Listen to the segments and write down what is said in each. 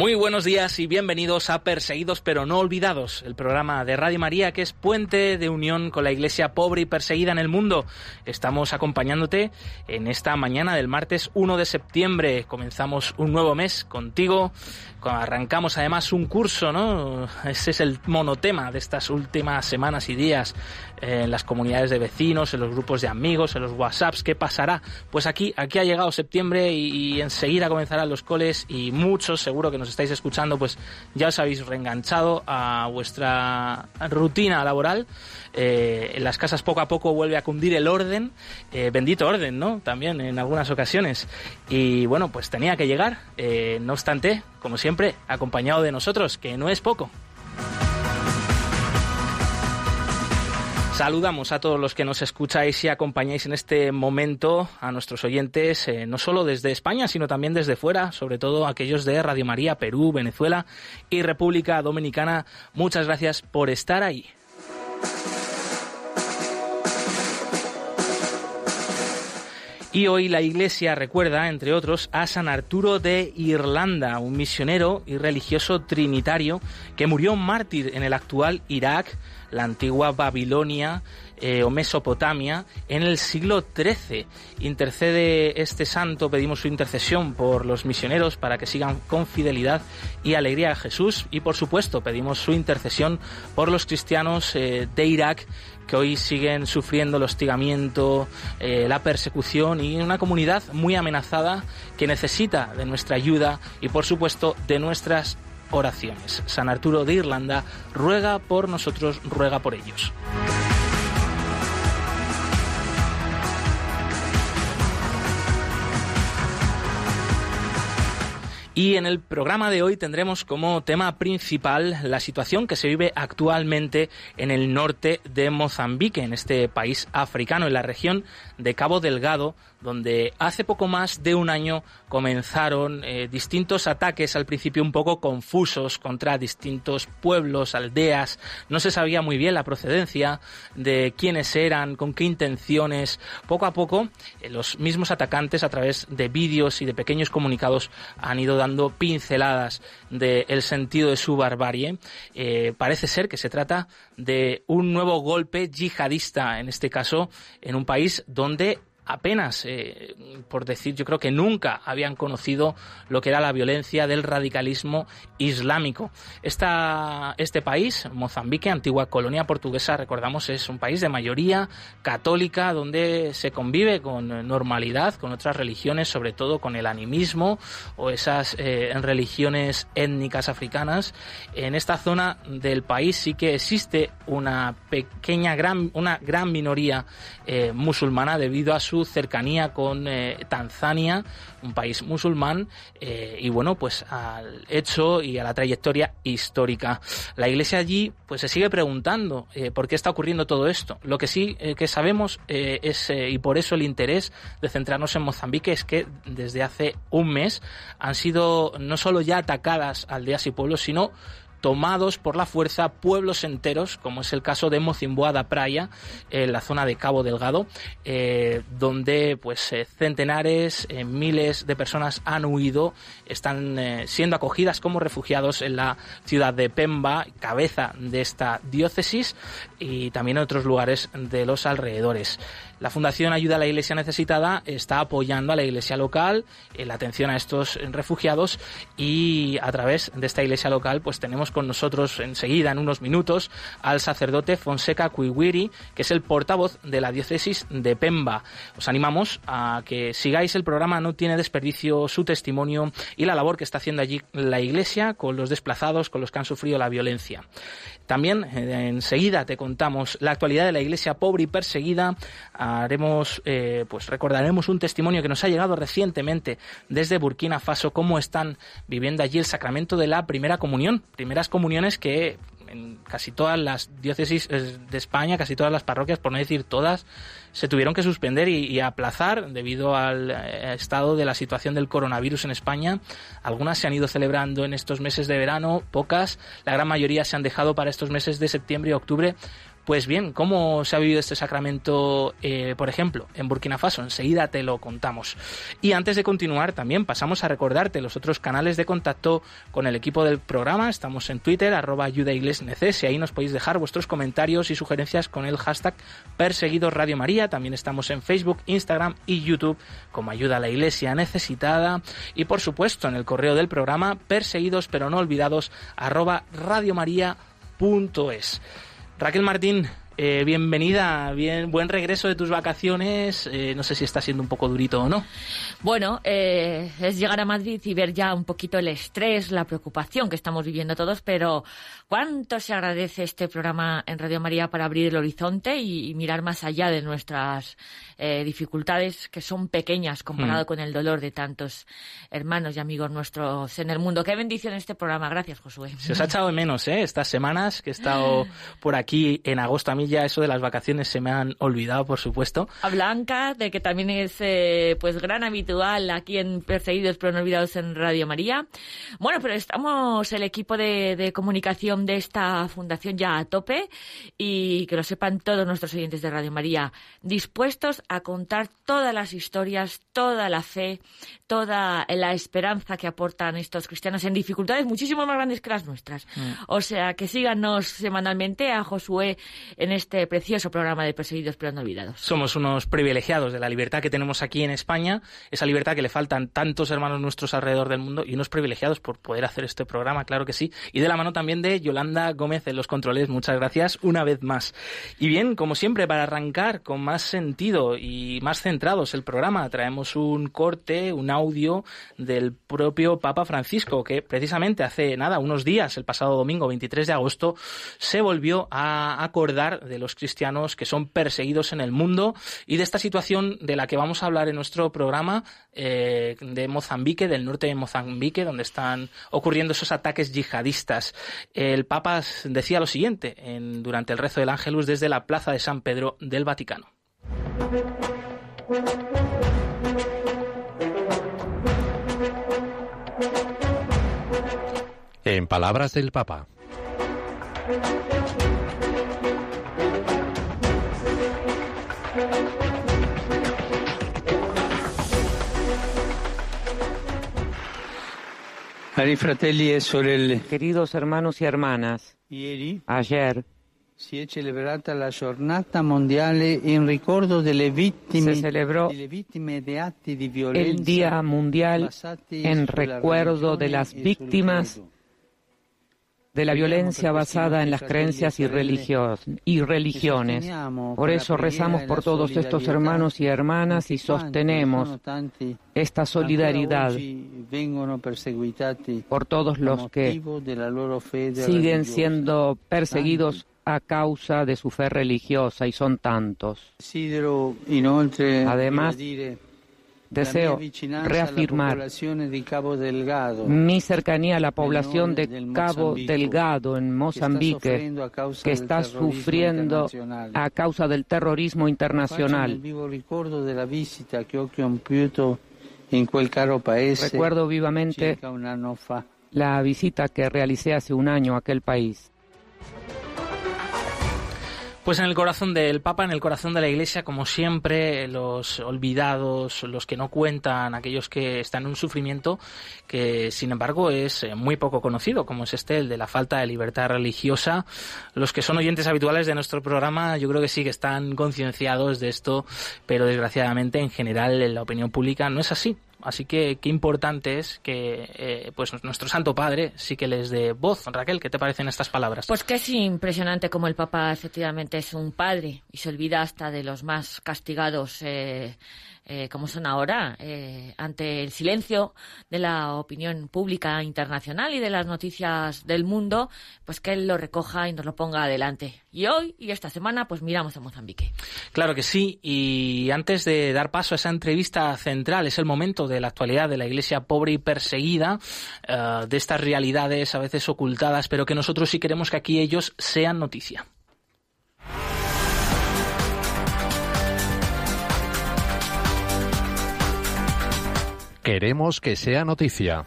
Muy buenos días y bienvenidos a Perseguidos pero no olvidados, el programa de Radio María que es puente de unión con la iglesia pobre y perseguida en el mundo. Estamos acompañándote en esta mañana del martes 1 de septiembre. Comenzamos un nuevo mes contigo. Arrancamos además un curso, ¿no? Ese es el monotema de estas últimas semanas y días en las comunidades de vecinos, en los grupos de amigos, en los WhatsApps. ¿Qué pasará? Pues aquí, aquí ha llegado septiembre y, enseguida comenzarán los coles y muchos seguro que nos estáis escuchando, pues ya os habéis reenganchado a vuestra rutina laboral. Eh, en las casas poco a poco vuelve a cundir el orden, eh, bendito orden, ¿no? También en algunas ocasiones. Y bueno, pues tenía que llegar, eh, no obstante, como siempre, acompañado de nosotros, que no es poco. Saludamos a todos los que nos escucháis y acompañáis en este momento, a nuestros oyentes, eh, no solo desde España, sino también desde fuera, sobre todo aquellos de Radio María, Perú, Venezuela y República Dominicana. Muchas gracias por estar ahí. Y hoy la Iglesia recuerda, entre otros, a San Arturo de Irlanda, un misionero y religioso trinitario que murió mártir en el actual Irak, la antigua Babilonia eh, o Mesopotamia en el siglo XIII. Intercede este santo, pedimos su intercesión por los misioneros para que sigan con fidelidad y alegría a Jesús y por supuesto pedimos su intercesión por los cristianos eh, de Irak que hoy siguen sufriendo el hostigamiento, eh, la persecución y una comunidad muy amenazada que necesita de nuestra ayuda y por supuesto de nuestras oraciones. San Arturo de Irlanda ruega por nosotros, ruega por ellos. Y en el programa de hoy tendremos como tema principal la situación que se vive actualmente en el norte de Mozambique, en este país africano, en la región de Cabo Delgado, donde hace poco más de un año comenzaron eh, distintos ataques al principio un poco confusos contra distintos pueblos, aldeas. No se sabía muy bien la procedencia de quiénes eran, con qué intenciones. Poco a poco, eh, los mismos atacantes, a través de vídeos y de pequeños comunicados, han ido dando pinceladas del sentido de su barbarie. Eh, parece ser que se trata de un nuevo golpe yihadista, en este caso, en un país donde で apenas, eh, por decir, yo creo que nunca habían conocido lo que era la violencia del radicalismo islámico. Este país, Mozambique, antigua colonia portuguesa, recordamos, es un país de mayoría católica donde se convive con normalidad con otras religiones, sobre todo con el animismo o esas eh, religiones étnicas africanas. En esta zona del país sí que existe una pequeña, gran, una gran minoría eh, musulmana debido a su cercanía con eh, Tanzania, un país musulmán, eh, y bueno, pues al hecho y a la trayectoria histórica. La Iglesia allí pues se sigue preguntando eh, por qué está ocurriendo todo esto. Lo que sí que sabemos es, y por eso el interés de centrarnos en Mozambique, es que desde hace un mes han sido no solo ya atacadas aldeas y pueblos, sino tomados por la fuerza pueblos enteros, como es el caso de Mocimboa da Praia, en la zona de Cabo Delgado, eh, donde pues eh, centenares, eh, miles de personas han huido, están siendo acogidas como refugiados en la ciudad de Pemba, cabeza de esta diócesis, y también en otros lugares de los alrededores. La Fundación Ayuda a la Iglesia Necesitada está apoyando a la iglesia local en la atención a estos refugiados y a través de esta iglesia local pues tenemos con nosotros enseguida en unos minutos al sacerdote Fonseca Cuiwiri, que es el portavoz de la diócesis de Pemba. Os animamos a que sigáis el programa No tiene desperdicio su testimonio y la labor que está haciendo allí la iglesia con los desplazados, con los que han sufrido la violencia. También eh, enseguida te contamos la actualidad de la iglesia pobre y perseguida. Haremos, eh, pues recordaremos un testimonio que nos ha llegado recientemente desde Burkina Faso, cómo están viviendo allí el sacramento de la primera comunión. Primeras comuniones que en casi todas las diócesis eh, de España, casi todas las parroquias, por no decir todas, se tuvieron que suspender y, aplazar debido al eh, estado de la situación del coronavirus en España. Algunas se han ido celebrando en estos meses de verano, pocas, la gran mayoría se han dejado para estos meses de septiembre y octubre pues bien, ¿cómo se ha vivido este sacramento, eh, por ejemplo, en Burkina Faso? Enseguida te lo contamos. Y antes de continuar, también pasamos a recordarte los otros canales de contacto con el equipo del programa. Estamos en Twitter, arroba ayudaiglesneces, y ahí nos podéis dejar vuestros comentarios y sugerencias con el hashtag Perseguidos Radio María. También estamos en Facebook, Instagram y YouTube como Ayuda a la Iglesia Necesitada. Y por supuesto, en el correo del programa, perseguidos pero no olvidados, arroba radiomaria.es. Raquel Martín, eh, bienvenida, bien, buen regreso de tus vacaciones. Eh, no sé si está siendo un poco durito o no. Bueno, eh, es llegar a Madrid y ver ya un poquito el estrés, la preocupación que estamos viviendo todos, pero cuánto se agradece este programa en Radio María para abrir el horizonte y, mirar más allá de nuestras eh, dificultades que son pequeñas comparado mm. con el dolor de tantos hermanos y amigos nuestros en el mundo. Qué bendición este programa. Gracias, Josué. Se os ha echado de menos, ¿eh? Estas semanas que he estado por aquí en agosto. A mí ya eso de las vacaciones se me han olvidado, por supuesto. A Blanca, de que también es eh, pues gran habitual aquí en Perseguidos pero no olvidados en Radio María. Bueno, pero estamos el equipo de comunicación de esta fundación ya a tope y que lo sepan todos nuestros oyentes de Radio María, dispuestos a contar todas las historias, toda la fe, toda la esperanza que aportan estos cristianos en dificultades muchísimo más grandes que las nuestras. Mm. O sea, que síganos semanalmente a Josué en este precioso programa de Perseguidos pero no olvidados. Somos unos privilegiados de la libertad que tenemos aquí en España, esa libertad que le faltan tantos hermanos nuestros alrededor del mundo y unos privilegiados por poder hacer este programa, claro que sí, y de la mano también de Yolanda Gómez en los controles. Muchas gracias una vez más. Y bien, como siempre, para arrancar con más sentido y más centrados el programa, traemos un corte, un audio del propio Papa Francisco, que precisamente hace nada, unos días, el pasado domingo 23 de agosto, se volvió a acordar de los cristianos que son perseguidos en el mundo y de esta situación de la que vamos a hablar en nuestro programa eh, de Mozambique, del norte de Mozambique, donde están ocurriendo esos ataques yihadistas. El Papa decía lo siguiente en, durante el rezo del Ángelus desde la Plaza de San Pedro del Vaticano. En palabras del Papa. E Queridos hermanos y hermanas, ayer se celebró el Día Mundial en recuerdo de las víctimas de la violencia basada en las creencias y, y religiones. Por eso rezamos por todos estos hermanos y hermanas y sostenemos esta solidaridad por todos los que siguen siendo perseguidos a causa de su fe religiosa y son tantos. Además, deseo reafirmar mi cercanía a la población de Cabo Delgado en Mozambique, que está sufriendo a causa del terrorismo internacional. Recuerdo vivamente la visita que realicé hace un año a aquel país. Pues en el corazón del Papa, en el corazón de la Iglesia, como siempre, los olvidados, los que no cuentan, aquellos que están en un sufrimiento que, sin embargo, es eh, muy poco conocido, como es este, el de la falta de libertad religiosa. Los que son oyentes habituales de nuestro programa, yo creo que sí que están concienciados de esto, pero desgraciadamente, en general, en la opinión pública no es así. Así que qué importante es que eh, pues nuestro Santo Padre sí que les dé voz. Raquel, ¿qué te parecen estas palabras? Pues que es impresionante como el Papa efectivamente es un padre y se olvida hasta de los más castigados. Eh, eh, como son ahora, eh, ante el silencio de la opinión pública internacional y de las noticias del mundo, pues que él lo recoja y nos lo ponga adelante. Y hoy y esta semana, pues miramos a Mozambique. Claro que sí. Y antes de dar paso a esa entrevista central, es el momento de la actualidad de la Iglesia pobre y perseguida, eh, de estas realidades a veces ocultadas, pero que nosotros sí queremos que aquí ellos sean noticia. Queremos que sea noticia.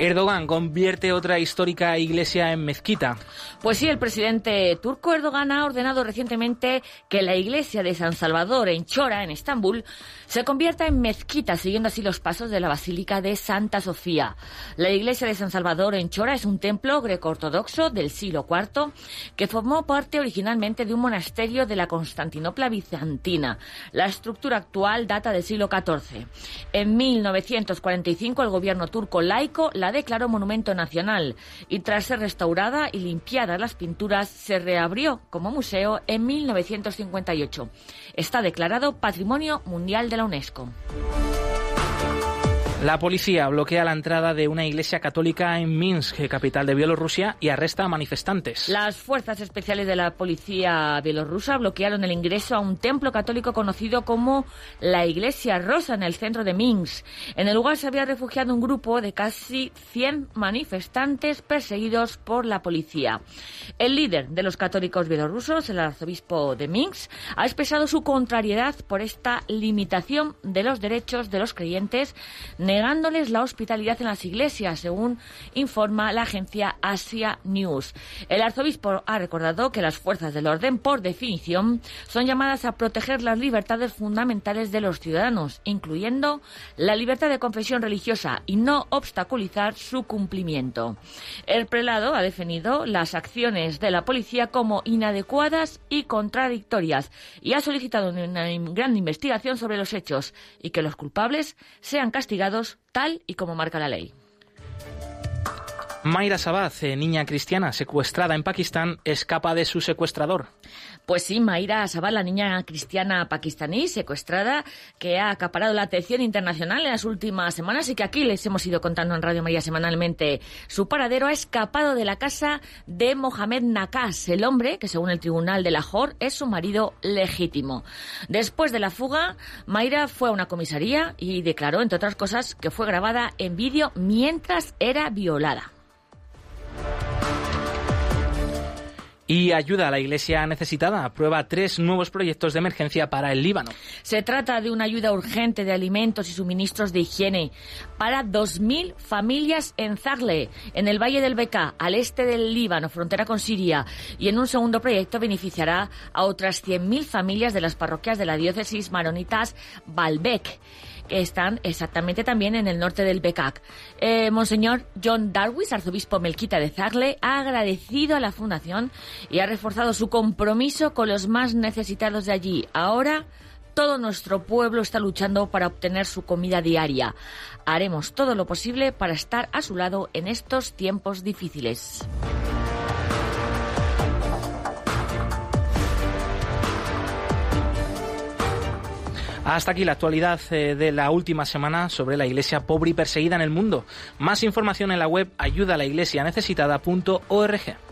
Erdogan convierte otra histórica iglesia en mezquita. Pues sí, el presidente turco Erdogan ha ordenado recientemente que la iglesia de San Salvador en Chora, en Estambul, se convierta en mezquita, siguiendo así los pasos de la Basílica de Santa Sofía. La iglesia de San Salvador en Chora es un templo greco-ortodoxo del siglo IV que formó parte originalmente de un monasterio de la Constantinopla bizantina. La estructura actual data del siglo XIV. En 1945 el gobierno turco laico la declaró monumento nacional y tras ser restaurada y limpiada las pinturas se reabrió como museo en 1958. Está declarado Patrimonio Mundial de la UNESCO. La policía bloquea la entrada de una iglesia católica en Minsk, capital de Bielorrusia, y arresta a manifestantes. Las fuerzas especiales de la policía bielorrusa bloquearon el ingreso a un templo católico conocido como la Iglesia Rosa en el centro de Minsk. En el lugar se había refugiado un grupo de casi 100 manifestantes perseguidos por la policía. El líder de los católicos bielorrusos, el arzobispo de Minsk, ha expresado su contrariedad por esta limitación de los derechos de los creyentes negándoles la hospitalidad en las iglesias, según informa la agencia Asia News. El arzobispo ha recordado que las fuerzas del orden, por definición, son llamadas a proteger las libertades fundamentales de los ciudadanos, incluyendo la libertad de confesión religiosa y no obstaculizar su cumplimiento. El prelado ha definido las acciones de la policía como inadecuadas y contradictorias y ha solicitado una gran investigación sobre los hechos y que los culpables sean castigados tal y como marca la ley. Mayra Sabaz, eh, niña cristiana secuestrada en Pakistán, escapa de su secuestrador. Pues sí, Mayra Sabaz, la niña cristiana pakistaní secuestrada que ha acaparado la atención internacional en las últimas semanas y que aquí les hemos ido contando en Radio María semanalmente. Su paradero ha escapado de la casa de Mohamed Nakas, el hombre que según el tribunal de Lahore es su marido legítimo. Después de la fuga, Mayra fue a una comisaría y declaró, entre otras cosas, que fue grabada en vídeo mientras era violada. Y ayuda a la Iglesia necesitada. Aprueba tres nuevos proyectos de emergencia para el Líbano. Se trata de una ayuda urgente de alimentos y suministros de higiene para 2.000 familias en Zarle, en el Valle del Beká, al este del Líbano, frontera con Siria. Y en un segundo proyecto beneficiará a otras 100.000 familias de las parroquias de la diócesis maronitas Baalbek están exactamente también en el norte del Becac. Eh, Monseñor John Darwis, arzobispo melquita de Zagle, ha agradecido a la Fundación y ha reforzado su compromiso con los más necesitados de allí. Ahora todo nuestro pueblo está luchando para obtener su comida diaria. Haremos todo lo posible para estar a su lado en estos tiempos difíciles. Hasta aquí la actualidad eh, de la última semana sobre la iglesia pobre y perseguida en el mundo. Más información en la web ayudalaiglesianecesitada.org.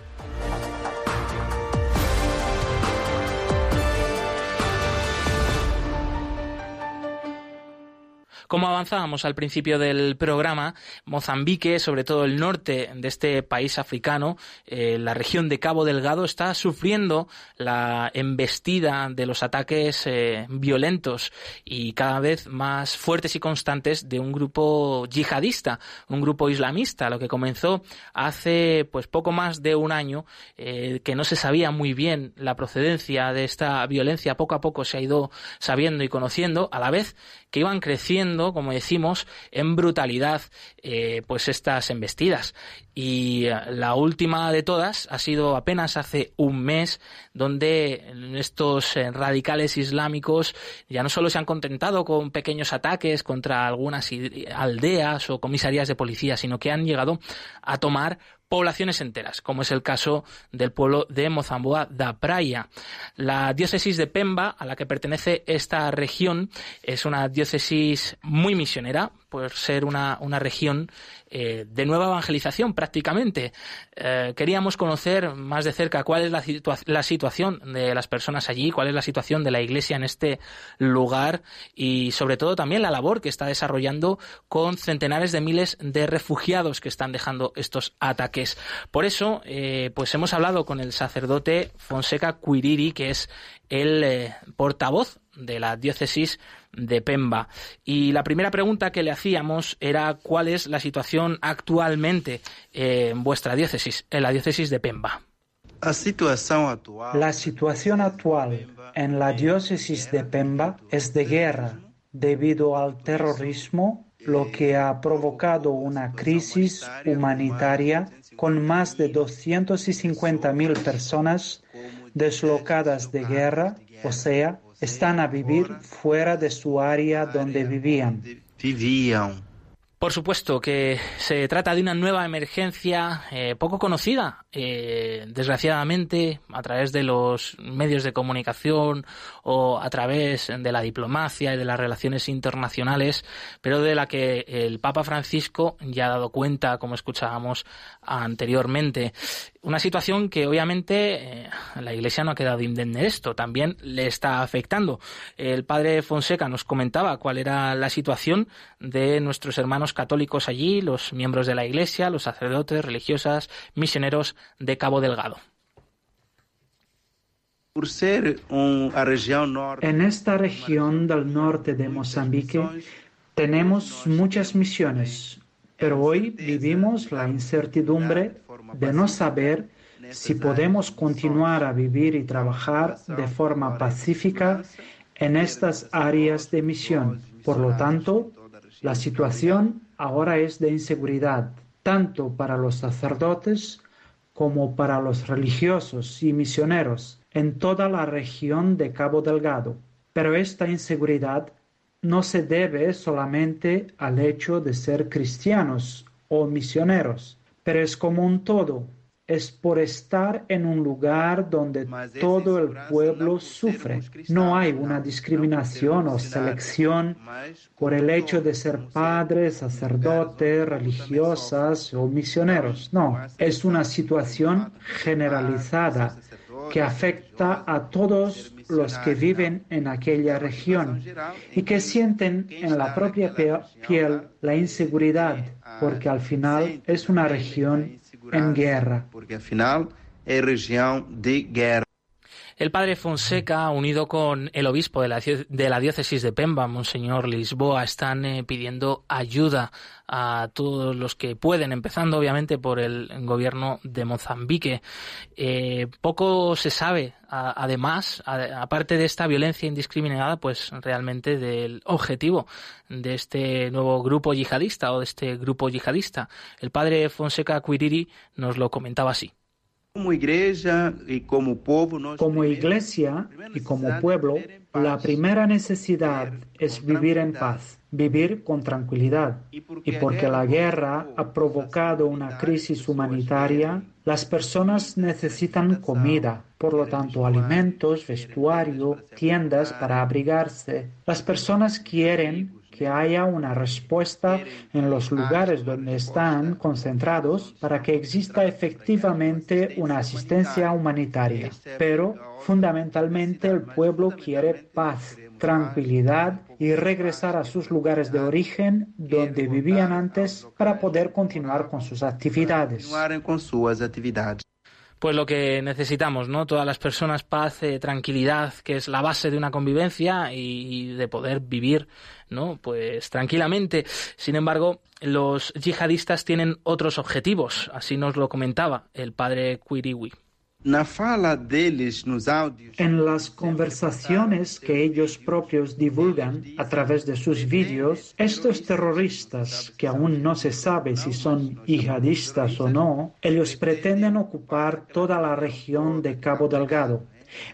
Como avanzábamos al principio del programa, Mozambique, sobre todo el norte de este país africano, eh, la región de Cabo Delgado, está sufriendo la embestida de los ataques eh, violentos y cada vez más fuertes y constantes de un grupo yihadista, un grupo islamista, lo que comenzó hace pues poco más de un año, eh, que no se sabía muy bien la procedencia de esta violencia, poco a poco se ha ido sabiendo y conociendo, a la vez que iban creciendo, como decimos, en brutalidad, eh, pues estas embestidas. Y eh, la última de todas ha sido apenas hace un mes, donde estos eh, radicales islámicos ya no solo se han contentado con pequeños ataques contra algunas aldeas o comisarías de policía, sino que han llegado a tomar poblaciones enteras, como es el caso del pueblo de Mozamboa da Praia. La diócesis de Pemba, a la que pertenece esta región, es una diócesis muy misionera, por ser una, una región eh, de nueva evangelización prácticamente. Eh, queríamos conocer más de cerca cuál es la, la, situación de las personas allí, cuál es la situación de la Iglesia en este lugar y sobre todo también la labor que está desarrollando con centenares de miles de refugiados que están dejando estos ataques. Por eso, eh, pues hemos hablado con el sacerdote Fonseca Quiriri, que es el portavoz de la diócesis de Pemba. Y la primera pregunta que le hacíamos era cuál es la situación actualmente en vuestra diócesis, en la diócesis de Pemba. La situación actual en la diócesis de Pemba es de guerra debido al terrorismo, lo que ha provocado una crisis humanitaria con más de 250.000 personas deslocadas de guerra, o sea, están a vivir fuera de su área donde vivían. Por supuesto que se trata de una nueva emergencia eh, poco conocida, eh, desgraciadamente, a través de los medios de comunicación o a través de la diplomacia y de las relaciones internacionales, pero de la que el Papa Francisco ya ha dado cuenta, como escuchábamos anteriormente. Una situación que obviamente eh, la Iglesia no ha quedado indemne de esto, también le está afectando. El padre Fonseca nos comentaba cuál era la situación de nuestros hermanos católicos allí, los miembros de la Iglesia, los sacerdotes, religiosas, misioneros de Cabo Delgado. En esta región del norte de Mozambique tenemos muchas misiones, pero hoy vivimos la incertidumbre de no saber si podemos continuar a vivir y trabajar de forma pacífica en estas áreas de misión. Por lo tanto, la situación ahora es de inseguridad, tanto para los sacerdotes como para los religiosos y misioneros en toda la región de Cabo Delgado. Pero esta inseguridad no se debe solamente al hecho de ser cristianos o misioneros, pero es como un todo. Es por estar en un lugar donde todo el pueblo sufre. No hay una discriminación o selección por el hecho de ser padres, sacerdotes, religiosas o misioneros. No, es una situación generalizada que afecta a todos los que viven en aquella región y que sienten en la propia piel la inseguridad, porque al final es una región en guerra. Porque al final es región de guerra. El padre Fonseca, unido con el obispo de la, de la diócesis de Pemba, Monseñor Lisboa, están eh, pidiendo ayuda a todos los que pueden, empezando obviamente por el gobierno de Mozambique. Eh, poco se sabe, además, aparte de esta violencia indiscriminada, pues realmente del objetivo de este nuevo grupo yihadista o de este grupo yihadista. El padre Fonseca Quiriri nos lo comentaba así. Como iglesia y como pueblo, como iglesia y como pueblo, la primera necesidad es vivir en paz, vivir con tranquilidad. Y porque la guerra ha provocado una crisis humanitaria, las personas necesitan comida, por lo tanto alimentos, vestuario, tiendas para abrigarse. Las personas quieren que haya una respuesta en los lugares donde están concentrados para que exista efectivamente una asistencia humanitaria. Pero fundamentalmente el pueblo quiere paz, tranquilidad y regresar a sus lugares de origen donde vivían antes para poder continuar con sus actividades pues lo que necesitamos, ¿no? Todas las personas, paz, eh, tranquilidad, que es la base de una convivencia y, de poder vivir, ¿no? Pues tranquilamente. Sin embargo, los yihadistas tienen otros objetivos, así nos lo comentaba el padre Quiriwi. En las conversaciones que ellos propios divulgan a través de sus vídeos, estos terroristas, que aún no se sabe si son yihadistas o no, ellos pretenden ocupar toda la región de Cabo Delgado.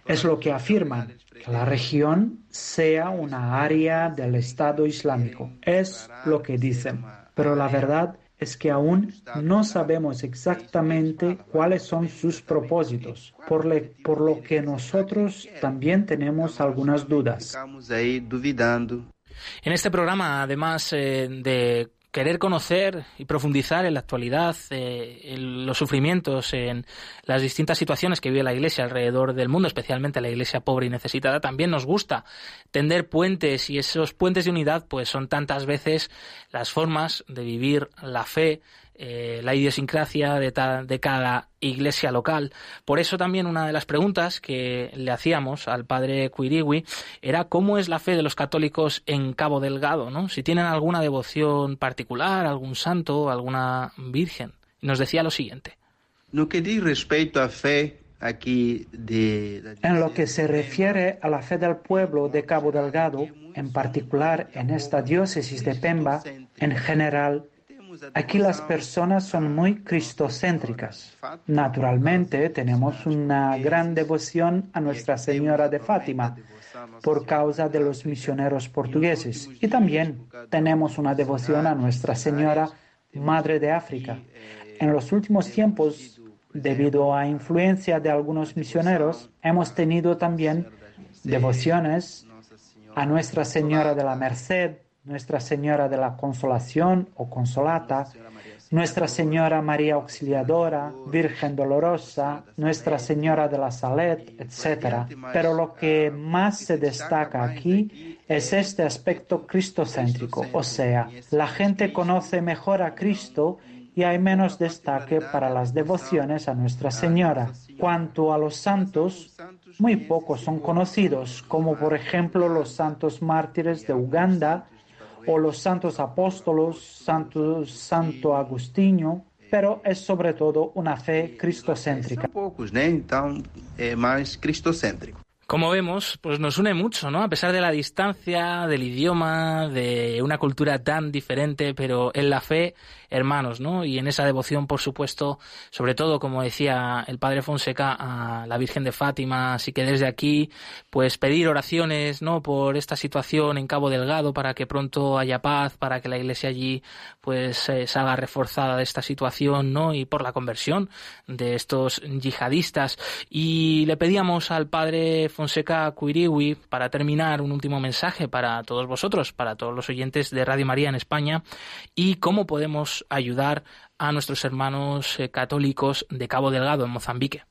Es lo que afirman, que la región sea una área del Estado Islámico. Es lo que dicen. Pero la verdad es que aún no sabemos exactamente cuáles son sus propósitos, por, por lo que nosotros también tenemos algunas dudas. En este programa, además eh, de querer conocer y profundizar en la actualidad, eh, en los sufrimientos, en las distintas situaciones que vive la Iglesia alrededor del mundo, especialmente la Iglesia pobre y necesitada, también nos gusta tender puentes y esos puentes de unidad pues son tantas veces las formas de vivir la fe eh, la idiosincrasia de, de, cada iglesia local. Por eso también una de las preguntas que le hacíamos al padre Quirigui era cómo es la fe de los católicos en Cabo Delgado, ¿no? Si tienen alguna devoción particular, algún santo, alguna virgen. Nos decía lo siguiente. No que respecto a fe aquí de, en lo que se refiere a la fe del pueblo de Cabo Delgado, en particular en esta diócesis de Pemba, en general Aquí las personas son muy cristocéntricas. Naturalmente tenemos una gran devoción a Nuestra Señora de Fátima por causa de los misioneros portugueses y también tenemos una devoción a Nuestra Señora Madre de África. En los últimos tiempos, debido a influencia de algunos misioneros, hemos tenido también devociones a Nuestra Señora de la Merced, nuestra Señora de la Consolación o Consolata, Nuestra Señora María Auxiliadora, Virgen Dolorosa, Nuestra Señora de la Salet, etc. Pero lo que más se destaca aquí es este aspecto cristocéntrico, o sea, la gente conoce mejor a Cristo y hay menos destaque para las devociones a Nuestra Señora. Cuanto a los santos, muy pocos son conocidos, como por ejemplo los santos mártires de Uganda, o los santos apóstolos, santo, santo Agustinho, pero es sobre todo una fe cristocéntrica. Como vemos, pues nos une mucho, ¿no? A pesar de la distancia, del idioma, de una cultura tan diferente, pero en la fe, hermanos, ¿no? Y en esa devoción, por supuesto, sobre todo, como decía el padre Fonseca, a la Virgen de Fátima, así que desde aquí, pues pedir oraciones, ¿no? Por esta situación en Cabo Delgado, para que pronto haya paz, para que la iglesia allí, pues, eh, salga reforzada de esta situación, ¿no? Y por la conversión de estos yihadistas. Y le pedíamos al padre Fonseca Cuiriwi, para terminar, un último mensaje para todos vosotros, para todos los oyentes de Radio María en España, y cómo podemos ayudar a nuestros hermanos eh, católicos de Cabo Delgado, en Mozambique.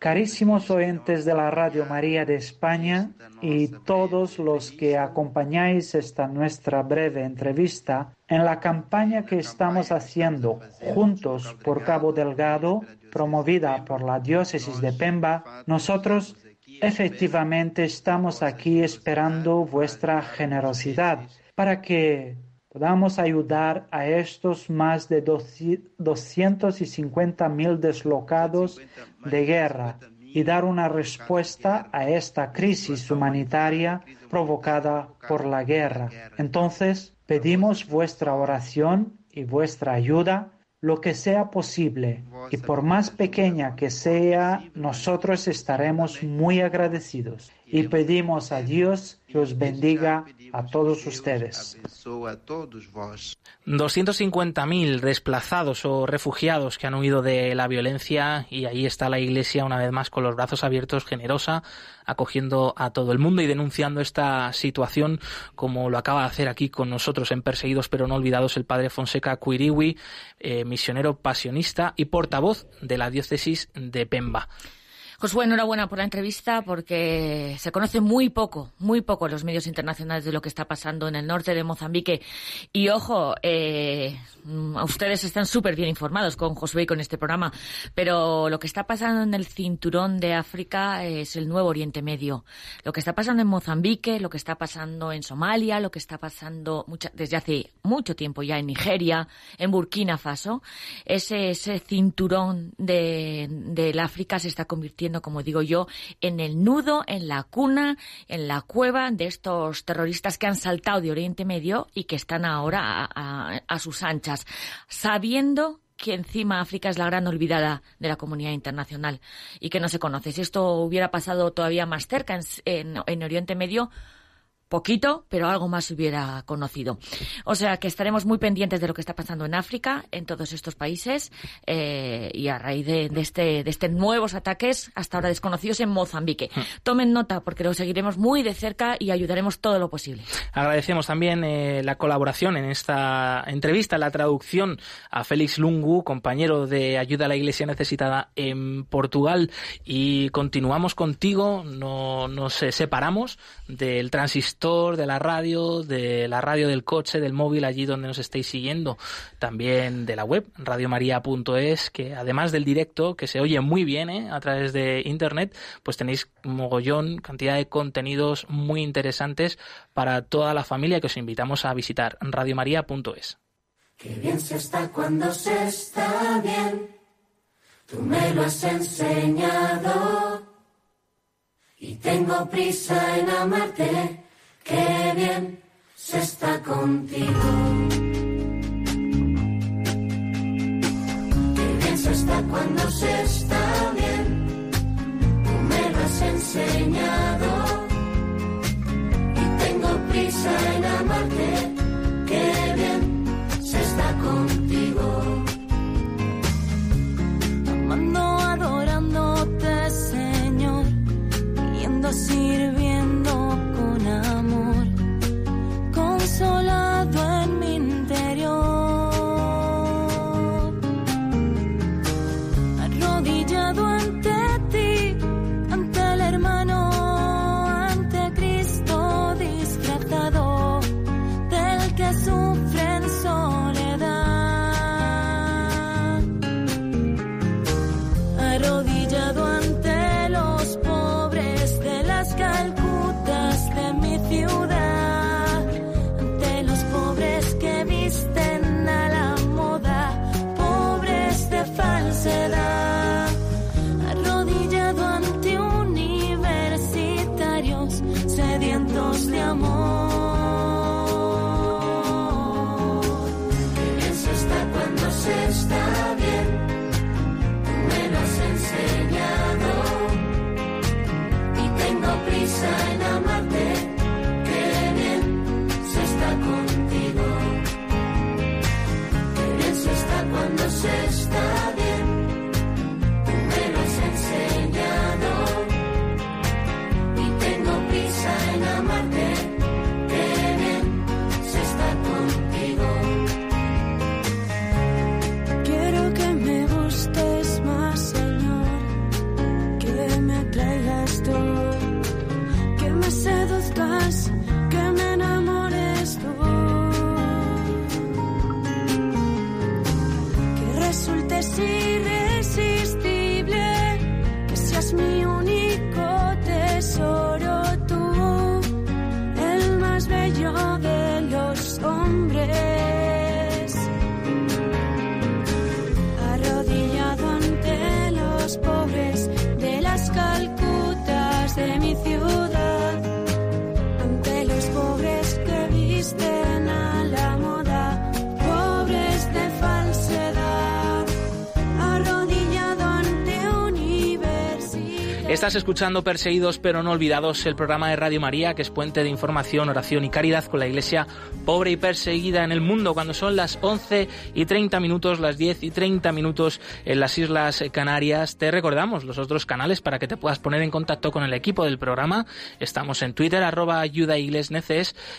Carísimos oyentes de la Radio María de España y todos los que acompañáis esta nuestra breve entrevista, en la campaña que estamos haciendo juntos por Cabo Delgado, promovida por la diócesis de Pemba, nosotros efectivamente estamos aquí esperando vuestra generosidad para que podamos ayudar a estos más de 250 mil deslocados de guerra y dar una respuesta a esta crisis humanitaria provocada por la guerra. Entonces, pedimos vuestra oración y vuestra ayuda lo que sea posible y por más pequeña que sea, nosotros estaremos muy agradecidos y pedimos a Dios que os bendiga a todos ustedes. 250.000 desplazados o refugiados que han huido de la violencia y ahí está la Iglesia una vez más con los brazos abiertos, generosa, acogiendo a todo el mundo y denunciando esta situación como lo acaba de hacer aquí con nosotros en Perseguidos pero no olvidados el padre Fonseca Cuiriwi, eh, misionero pasionista y portavoz de la diócesis de Pemba. Josué, enhorabuena por la entrevista porque se conoce muy poco, muy poco en los medios internacionales de lo que está pasando en el norte de Mozambique. Y ojo, eh, ustedes están súper bien informados con Josué y con este programa, pero lo que está pasando en el cinturón de África es el nuevo Oriente Medio. Lo que está pasando en Mozambique, lo que está pasando en Somalia, lo que está pasando desde hace mucho tiempo ya en Nigeria, en Burkina Faso, ese, cinturón de, del África se está convirtiendo como digo yo, en el nudo, en la cuna, en la cueva de estos terroristas que han saltado de Oriente Medio y que están ahora a, sus anchas, sabiendo que encima África es la gran olvidada de la comunidad internacional y que no se conoce. Si esto hubiera pasado todavía más cerca en Oriente Medio, poquito, pero algo más hubiera conocido. O sea que estaremos muy pendientes de lo que está pasando en África, en todos estos países, eh, y a raíz de, este, de estos nuevos ataques, hasta ahora desconocidos, en Mozambique. Hmm. Tomen nota, porque lo seguiremos muy de cerca y ayudaremos todo lo posible. Agradecemos también eh, la colaboración en esta entrevista, la traducción a Félix Lungu, compañero de Ayuda a la Iglesia Necesitada en Portugal, y continuamos contigo, no nos separamos del transistor de la radio, de la radio del coche, del móvil, allí donde nos estéis siguiendo, también de la web, radiomaria.es, que además del directo, que se oye muy bien ¿eh? a través de internet, pues tenéis mogollón, cantidad de contenidos muy interesantes para toda la familia que os invitamos a visitar, radiomaria.es. Qué bien se está cuando se está bien, tú me lo has enseñado. Y tengo prisa en amarte Qué bien se está contigo. Qué bien se está cuando se está bien. Tú me lo has enseñado. me atraigas tú, que me seduzcas. Estás escuchando Perseguidos pero no olvidados, el programa de Radio María, que es puente de información, oración y caridad con la iglesia pobre y perseguida en el mundo, cuando son las 11 y 30 minutos, las 10 y 30 minutos en las Islas Canarias. Te recordamos los otros canales para que te puedas poner en contacto con el equipo del programa. Estamos en Twitter, arroba ayuda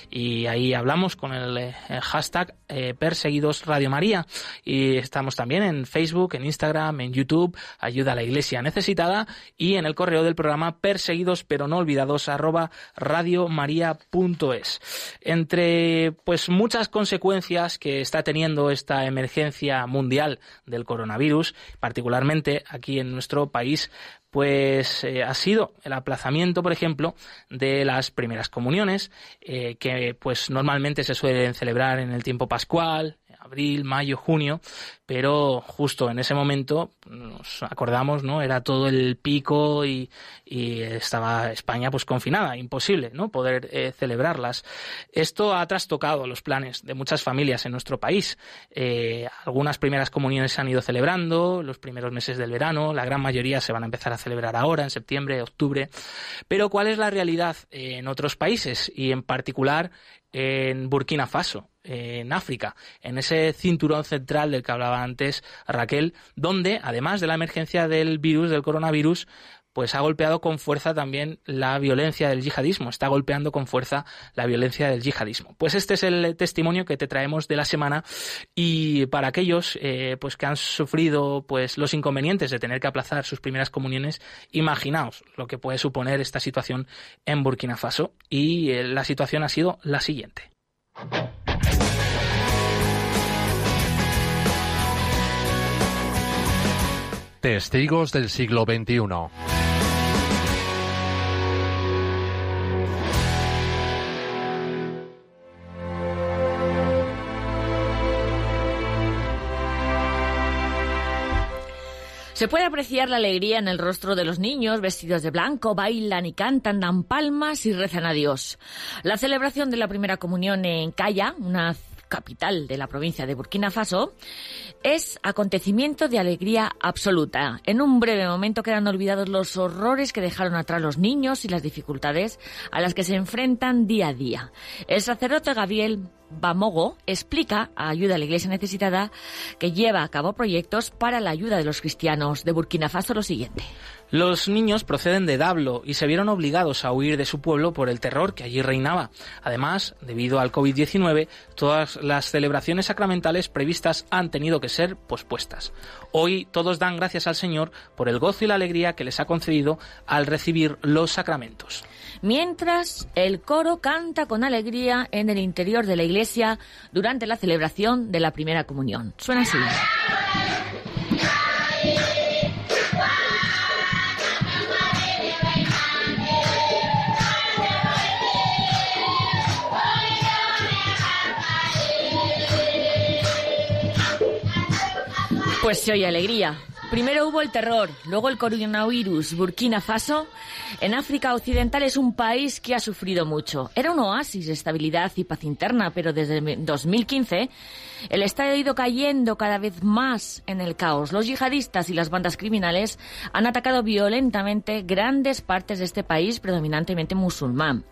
y ahí hablamos con el, eh, hashtag eh, Perseguidos Radio María. Y estamos también en Facebook, en Instagram, en YouTube, ayuda a la iglesia necesitada y en el correo del programa perseguidos pero no olvidados arroba radiomaria.es. Entre pues muchas consecuencias que está teniendo esta emergencia mundial del coronavirus, particularmente aquí en nuestro país, pues eh, ha sido el aplazamiento, por ejemplo, de las primeras comuniones, eh, que pues normalmente se suelen celebrar en el tiempo pascual, abril, mayo, junio, pero justo en ese momento nos acordamos, ¿no? Era todo el pico y, estaba España pues confinada, imposible, ¿no? Poder eh, celebrarlas. Esto ha trastocado los planes de muchas familias en nuestro país. Eh, algunas primeras comuniones se han ido celebrando los primeros meses del verano, la gran mayoría se van a empezar a celebrar ahora, en septiembre, octubre. Pero ¿cuál es la realidad en otros países y en particular en Burkina Faso? En África, en ese cinturón central del que hablaba antes Raquel, donde, además de la emergencia del virus, del coronavirus, pues ha golpeado con fuerza también la violencia del yihadismo, está golpeando con fuerza la violencia del yihadismo. Pues este es el testimonio que te traemos de la semana y para aquellos eh, pues que han sufrido pues los inconvenientes de tener que aplazar sus primeras comuniones, imaginaos lo que puede suponer esta situación en Burkina Faso y eh, la situación ha sido la siguiente. Testigos del siglo XXI. Se puede apreciar la alegría en el rostro de los niños vestidos de blanco, bailan y cantan, dan palmas y rezan a Dios. La celebración de la primera comunión en Calla, una capital de la provincia de Burkina Faso, es acontecimiento de alegría absoluta. En un breve momento quedan olvidados los horrores que dejaron atrás los niños y las dificultades a las que se enfrentan día a día. El sacerdote Gabriel Bamogo explica a Ayuda a la Iglesia Necesitada que lleva a cabo proyectos para la ayuda de los cristianos de Burkina Faso lo siguiente. Los niños proceden de Dablo y se vieron obligados a huir de su pueblo por el terror que allí reinaba. Además, debido al COVID-19, todas las celebraciones sacramentales previstas han tenido que ser pospuestas. Hoy todos dan gracias al Señor por el gozo y la alegría que les ha concedido al recibir los sacramentos. Mientras el coro canta con alegría en el interior de la iglesia durante la celebración de la primera comunión. Suena así. Pues se oye alegría. Primero hubo el terror, luego el coronavirus. Burkina Faso, en África Occidental, es un país que ha sufrido mucho. Era un oasis de estabilidad y paz interna, pero desde 2015 el Estado ha ido cayendo cada vez más en el caos. Los yihadistas y las bandas criminales han atacado violentamente grandes partes de este país, predominantemente musulmán.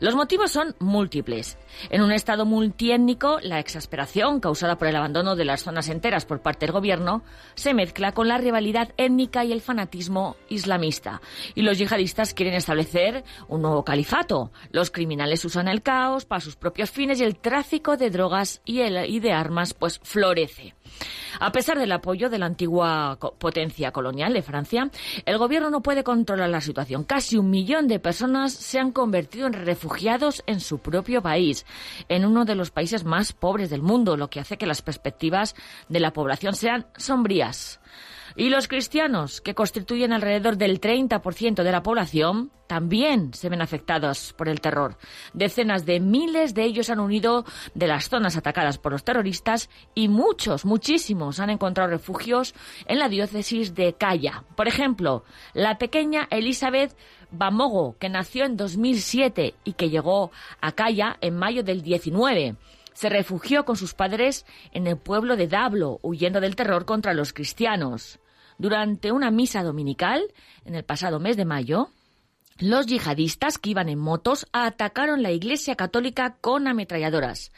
Los motivos son múltiples. En un Estado multiétnico, la exasperación causada por el abandono de las zonas enteras por parte del gobierno se mezcla con la rivalidad étnica y el fanatismo islamista. Y los yihadistas quieren establecer un nuevo califato. Los criminales usan el caos para sus propios fines y el tráfico de drogas y, y de armas pues florece. A pesar del apoyo de la antigua potencia colonial de Francia, el gobierno no puede controlar la situación. Casi un millón de personas se han convertido en refugiados en su propio país, en uno de los países más pobres del mundo, lo que hace que las perspectivas de la población sean sombrías. Y los cristianos, que constituyen alrededor del 30% de la población, también se ven afectados por el terror. Decenas de miles de ellos han unido de las zonas atacadas por los terroristas y muchos, muchísimos han encontrado refugios en la diócesis de Calla. Por ejemplo, la pequeña Elizabeth Bamogo, que nació en 2007 y que llegó a Calla en mayo del 19 se refugió con sus padres en el pueblo de Dablo, huyendo del terror contra los cristianos. Durante una misa dominical, en el pasado mes de mayo, los yihadistas que iban en motos atacaron la iglesia católica con ametralladoras.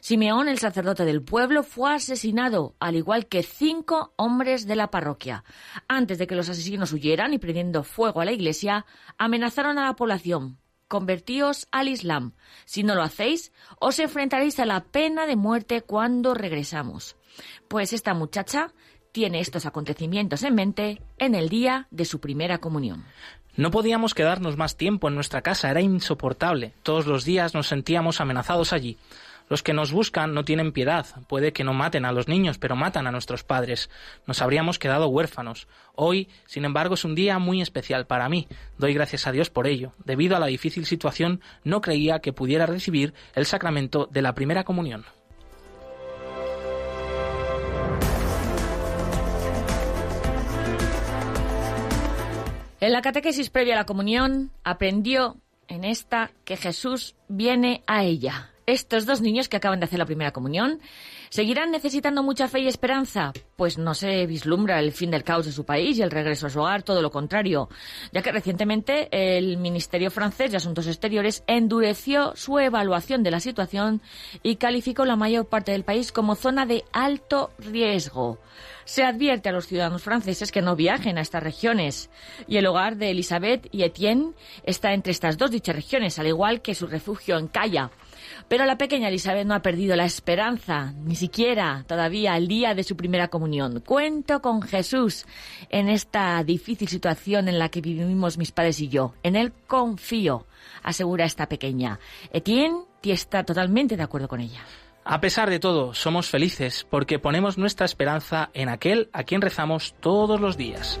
Simeón, el sacerdote del pueblo, fue asesinado, al igual que cinco hombres de la parroquia. Antes de que los asesinos huyeran y prendiendo fuego a la iglesia, amenazaron a la población. Convertíos al Islam. Si no lo hacéis, os enfrentaréis a la pena de muerte cuando regresamos. Pues esta muchacha tiene estos acontecimientos en mente en el día de su primera comunión. No podíamos quedarnos más tiempo en nuestra casa, era insoportable. Todos los días nos sentíamos amenazados allí. Los que nos buscan no tienen piedad. Puede que no maten a los niños, pero matan a nuestros padres. Nos habríamos quedado huérfanos. Hoy, sin embargo, es un día muy especial para mí. Doy gracias a Dios por ello. Debido a la difícil situación, no creía que pudiera recibir el sacramento de la primera comunión. En la catequesis previa a la comunión aprendió en esta que Jesús viene a ella estos dos niños que acaban de hacer la primera comunión seguirán necesitando mucha fe y esperanza, pues no se vislumbra el fin del caos de su país y el regreso a su hogar, todo lo contrario, ya que recientemente el Ministerio francés de Asuntos Exteriores endureció su evaluación de la situación y calificó la mayor parte del país como zona de alto riesgo. Se advierte a los ciudadanos franceses que no viajen a estas regiones y el hogar de Elisabeth y Etienne está entre estas dos dichas regiones, al igual que su refugio en Calla. Pero la pequeña Elizabeth no ha perdido la esperanza, ni siquiera todavía el día de su primera comunión. Cuento con Jesús en esta difícil situación en la que vivimos mis padres y yo. En él confío, asegura esta pequeña. Etienne está totalmente de acuerdo con ella. A pesar de todo, somos felices porque ponemos nuestra esperanza en aquel a quien rezamos todos los días.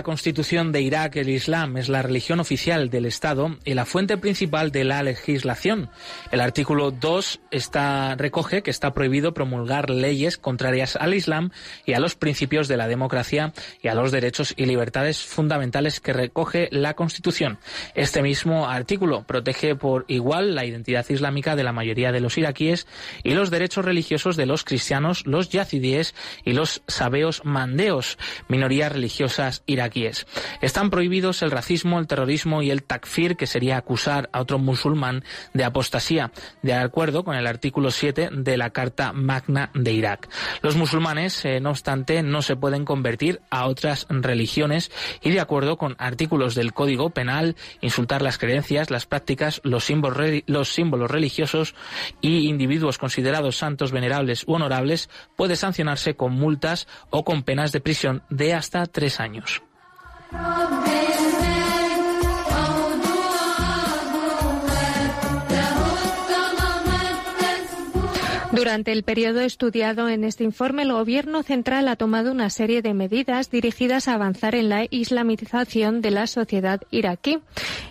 La constitución de Irak, el Islam es la religión oficial del Estado y la fuente principal de la legislación. El artículo 2 está, recoge que está prohibido promulgar leyes contrarias al Islam y a los principios de la democracia y a los derechos y libertades fundamentales que recoge la constitución. Este mismo artículo protege por igual la identidad islámica de la mayoría de los iraquíes y los derechos religiosos de los cristianos, los yazidíes y los sabeos mandeos, minorías religiosas iraquíes. Están prohibidos el racismo, el terrorismo y el takfir, que sería acusar a otro musulmán de apostasía, de acuerdo con el artículo 7 de la Carta Magna de Irak. Los musulmanes, eh, no obstante, no se pueden convertir a otras religiones y de acuerdo con artículos del Código Penal, insultar las creencias, las prácticas, los símbolos, los símbolos religiosos y individuos considerados santos, venerables u honorables puede sancionarse con multas o con penas de prisión de hasta tres años. Amen. Durante el periodo estudiado en este informe, el Gobierno central ha tomado una serie de medidas dirigidas a avanzar en la islamización de la sociedad iraquí.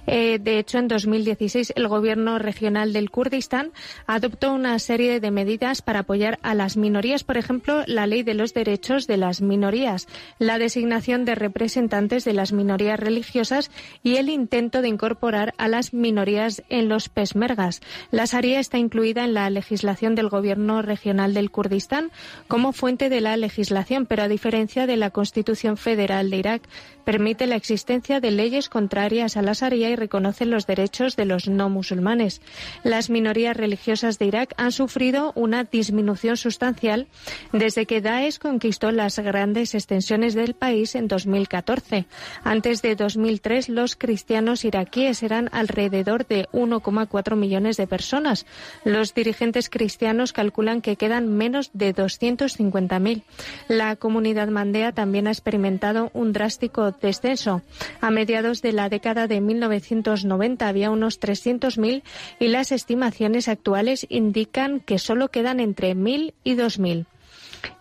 Eh, de hecho, en 2016, el Gobierno regional del Kurdistán adoptó una serie de medidas para apoyar a las minorías, por ejemplo, la ley de los derechos de las minorías, la designación de representantes de las minorías religiosas y el intento de incorporar a las minorías en los pesmergas. La Sharia está incluida en la legislación del Gobierno Gobierno regional del Kurdistán como fuente de la legislación, pero a diferencia de la Constitución Federal de Irak, permite la existencia de leyes contrarias a la Sharia y reconoce los derechos de los no musulmanes. Las minorías religiosas de Irak han sufrido una disminución sustancial desde que Daesh conquistó las grandes extensiones del país en 2014. Antes de 2003, los cristianos iraquíes eran alrededor de 1,4 millones de personas. Los dirigentes cristianos calculan que quedan menos de 250.000. La comunidad mandea también ha experimentado un drástico descenso. A mediados de la década de 1990 había unos 300.000 y las estimaciones actuales indican que solo quedan entre 1.000 y 2.000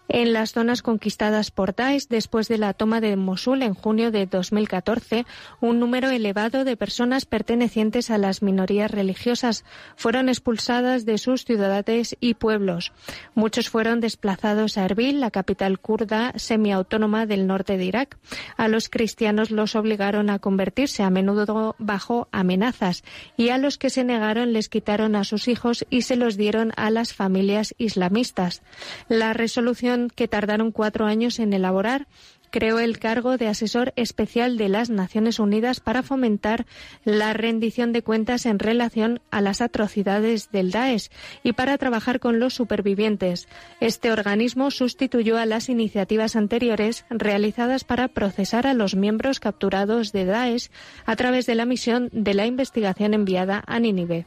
en las zonas conquistadas por Daesh después de la toma de Mosul en junio de 2014, un número elevado de personas pertenecientes a las minorías religiosas fueron expulsadas de sus ciudades y pueblos. Muchos fueron desplazados a Erbil, la capital kurda semiautónoma del norte de Irak. A los cristianos los obligaron a convertirse a menudo bajo amenazas y a los que se negaron les quitaron a sus hijos y se los dieron a las familias islamistas. La resolución que tardaron cuatro años en elaborar creó el cargo de asesor especial de las Naciones Unidas para fomentar la rendición de cuentas en relación a las atrocidades del Daesh y para trabajar con los supervivientes. Este organismo sustituyó a las iniciativas anteriores realizadas para procesar a los miembros capturados de Daesh a través de la misión de la investigación enviada a Nínive.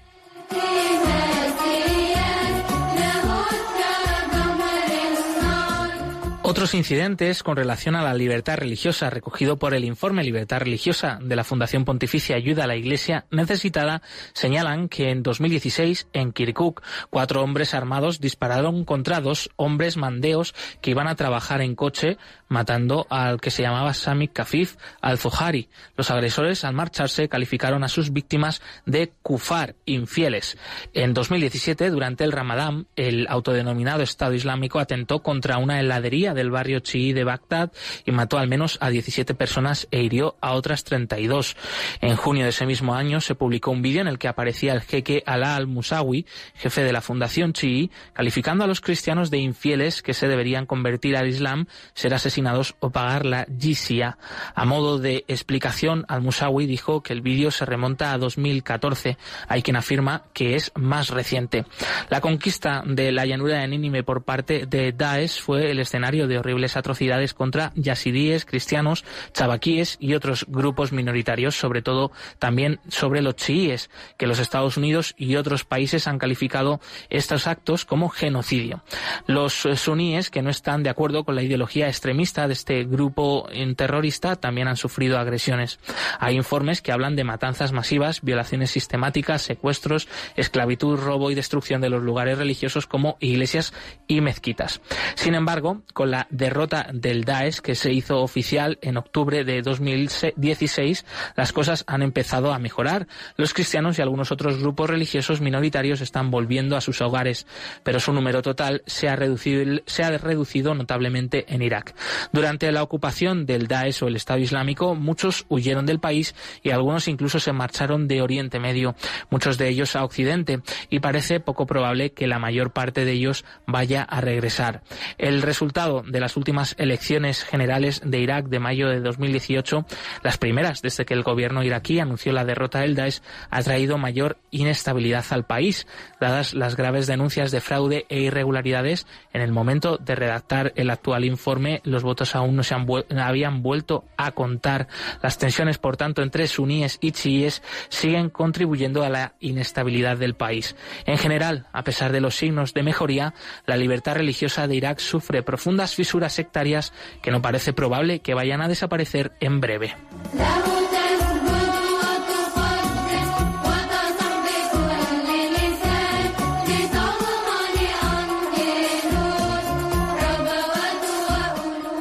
Otros incidentes con relación a la libertad religiosa recogido por el informe Libertad Religiosa de la Fundación Pontificia Ayuda a la Iglesia Necesitada señalan que en 2016 en Kirkuk cuatro hombres armados dispararon contra dos hombres mandeos que iban a trabajar en coche matando al que se llamaba Sami Kafif al-Zuhari. Los agresores al marcharse calificaron a sus víctimas de kufar, infieles. En 2017 durante el Ramadán el autodenominado Estado Islámico atentó contra una heladería de del barrio chií de Bagdad y mató al menos a 17 personas e hirió a otras 32. En junio de ese mismo año se publicó un vídeo en el que aparecía el jeque Alá al-Musawi, jefe de la fundación chií, calificando a los cristianos de infieles que se deberían convertir al Islam, ser asesinados o pagar la jizya. A modo de explicación, al-Musawi dijo que el vídeo se remonta a 2014. Hay quien afirma que es más reciente. La conquista de la llanura de Nínive por parte de Daesh fue el escenario de horribles atrocidades contra yazidíes, cristianos, chabaquíes y otros grupos minoritarios, sobre todo también sobre los chiíes, que los Estados Unidos y otros países han calificado estos actos como genocidio. Los suníes, que no están de acuerdo con la ideología extremista de este grupo terrorista, también han sufrido agresiones. Hay informes que hablan de matanzas masivas, violaciones sistemáticas, secuestros, esclavitud, robo y destrucción de los lugares religiosos como iglesias y mezquitas. Sin embargo, con la derrota del Daesh que se hizo oficial en octubre de 2016, las cosas han empezado a mejorar. Los cristianos y algunos otros grupos religiosos minoritarios están volviendo a sus hogares, pero su número total se ha reducido, se ha reducido notablemente en Irak. Durante la ocupación del Daesh o el Estado Islámico, muchos huyeron del país y algunos incluso se marcharon de Oriente Medio, muchos de ellos a Occidente, y parece poco probable que la mayor parte de ellos vaya a regresar. El resultado de las últimas elecciones generales de Irak de mayo de 2018, las primeras desde que el gobierno iraquí anunció la derrota del Daesh, ha traído mayor inestabilidad al país, dadas las graves denuncias de fraude e irregularidades. En el momento de redactar el actual informe, los votos aún no se habían vuelto a contar. Las tensiones, por tanto, entre suníes y chiíes siguen contribuyendo a la inestabilidad del país. En general, a pesar de los signos de mejoría, la libertad religiosa de Irak sufre profundas sectarias que no parece probable que vayan a desaparecer en breve.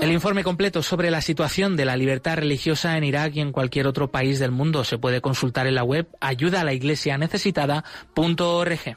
El informe completo sobre la situación de la libertad religiosa en Irak y en cualquier otro país del mundo se puede consultar en la web ayuda a la iglesia necesitada.org.